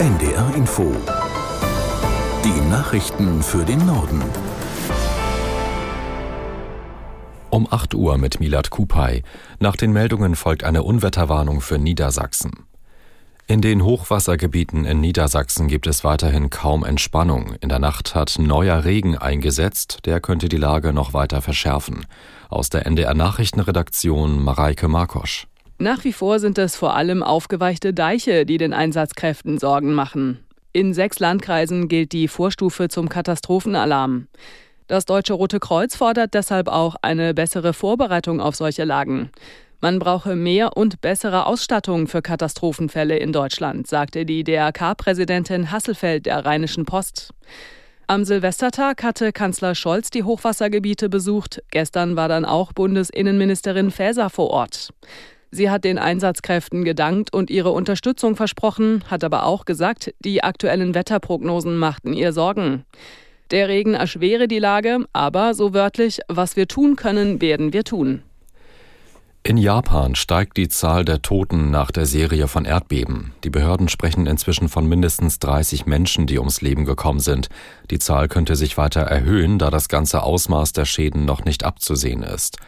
NDR Info. Die Nachrichten für den Norden. Um 8 Uhr mit Milad Kupay. Nach den Meldungen folgt eine Unwetterwarnung für Niedersachsen. In den Hochwassergebieten in Niedersachsen gibt es weiterhin kaum Entspannung. In der Nacht hat neuer Regen eingesetzt, der könnte die Lage noch weiter verschärfen. Aus der NDR Nachrichtenredaktion Mareike Markosch. Nach wie vor sind es vor allem aufgeweichte Deiche, die den Einsatzkräften Sorgen machen. In sechs Landkreisen gilt die Vorstufe zum Katastrophenalarm. Das Deutsche Rote Kreuz fordert deshalb auch eine bessere Vorbereitung auf solche Lagen. Man brauche mehr und bessere Ausstattung für Katastrophenfälle in Deutschland, sagte die DRK-Präsidentin Hasselfeld der Rheinischen Post. Am Silvestertag hatte Kanzler Scholz die Hochwassergebiete besucht. Gestern war dann auch Bundesinnenministerin Faeser vor Ort. Sie hat den Einsatzkräften gedankt und ihre Unterstützung versprochen, hat aber auch gesagt, die aktuellen Wetterprognosen machten ihr Sorgen. Der Regen erschwere die Lage, aber so wörtlich, was wir tun können, werden wir tun. In Japan steigt die Zahl der Toten nach der Serie von Erdbeben. Die Behörden sprechen inzwischen von mindestens 30 Menschen, die ums Leben gekommen sind. Die Zahl könnte sich weiter erhöhen, da das ganze Ausmaß der Schäden noch nicht abzusehen ist.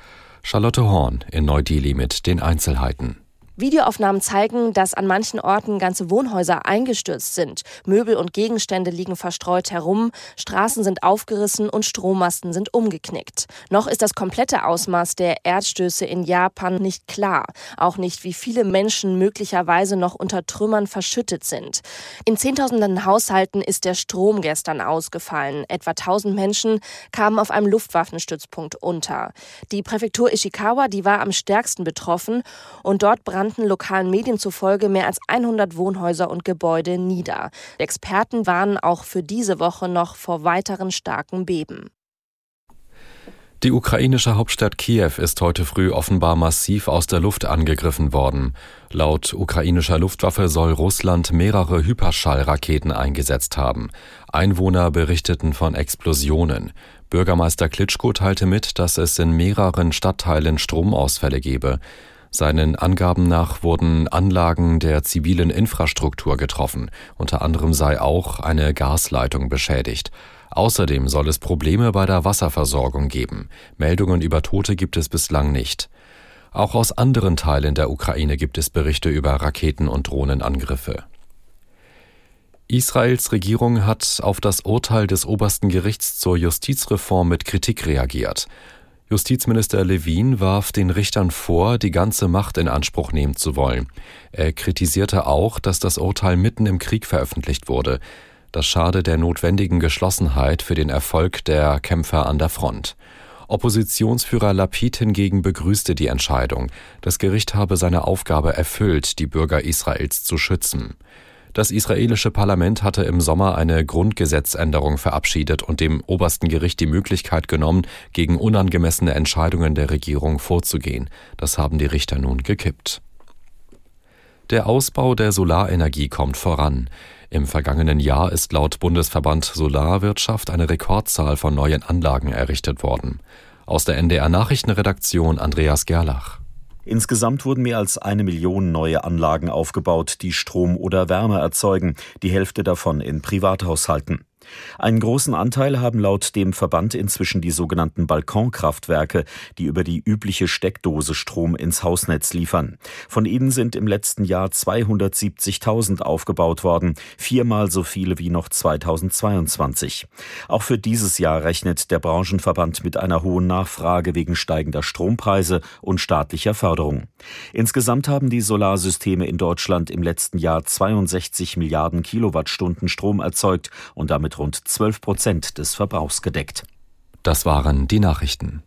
Charlotte Horn in Neu-Delhi mit den Einzelheiten. Videoaufnahmen zeigen, dass an manchen Orten ganze Wohnhäuser eingestürzt sind. Möbel und Gegenstände liegen verstreut herum, Straßen sind aufgerissen und Strommasten sind umgeknickt. Noch ist das komplette Ausmaß der Erdstöße in Japan nicht klar. Auch nicht, wie viele Menschen möglicherweise noch unter Trümmern verschüttet sind. In Zehntausenden Haushalten ist der Strom gestern ausgefallen. Etwa 1000 Menschen kamen auf einem Luftwaffenstützpunkt unter. Die Präfektur Ishikawa, die war am stärksten betroffen und dort brannten brannten lokalen Medien zufolge mehr als 100 Wohnhäuser und Gebäude nieder. Experten warnen auch für diese Woche noch vor weiteren starken Beben. Die ukrainische Hauptstadt Kiew ist heute früh offenbar massiv aus der Luft angegriffen worden. Laut ukrainischer Luftwaffe soll Russland mehrere Hyperschallraketen eingesetzt haben. Einwohner berichteten von Explosionen. Bürgermeister Klitschko teilte mit, dass es in mehreren Stadtteilen Stromausfälle gebe. Seinen Angaben nach wurden Anlagen der zivilen Infrastruktur getroffen, unter anderem sei auch eine Gasleitung beschädigt. Außerdem soll es Probleme bei der Wasserversorgung geben. Meldungen über Tote gibt es bislang nicht. Auch aus anderen Teilen der Ukraine gibt es Berichte über Raketen- und Drohnenangriffe. Israels Regierung hat auf das Urteil des obersten Gerichts zur Justizreform mit Kritik reagiert. Justizminister Levin warf den Richtern vor, die ganze Macht in Anspruch nehmen zu wollen. Er kritisierte auch, dass das Urteil mitten im Krieg veröffentlicht wurde. Das schade der notwendigen Geschlossenheit für den Erfolg der Kämpfer an der Front. Oppositionsführer Lapid hingegen begrüßte die Entscheidung. Das Gericht habe seine Aufgabe erfüllt, die Bürger Israels zu schützen. Das israelische Parlament hatte im Sommer eine Grundgesetzänderung verabschiedet und dem obersten Gericht die Möglichkeit genommen, gegen unangemessene Entscheidungen der Regierung vorzugehen. Das haben die Richter nun gekippt. Der Ausbau der Solarenergie kommt voran. Im vergangenen Jahr ist laut Bundesverband Solarwirtschaft eine Rekordzahl von neuen Anlagen errichtet worden. Aus der NDR Nachrichtenredaktion Andreas Gerlach. Insgesamt wurden mehr als eine Million neue Anlagen aufgebaut, die Strom oder Wärme erzeugen, die Hälfte davon in Privathaushalten. Einen großen Anteil haben laut dem Verband inzwischen die sogenannten Balkonkraftwerke, die über die übliche Steckdose Strom ins Hausnetz liefern. Von ihnen sind im letzten Jahr 270.000 aufgebaut worden, viermal so viele wie noch 2022. Auch für dieses Jahr rechnet der Branchenverband mit einer hohen Nachfrage wegen steigender Strompreise und staatlicher Förderung. Insgesamt haben die Solarsysteme in Deutschland im letzten Jahr 62 Milliarden Kilowattstunden Strom erzeugt und damit rund 12 Prozent des Verbrauchs gedeckt. Das waren die Nachrichten.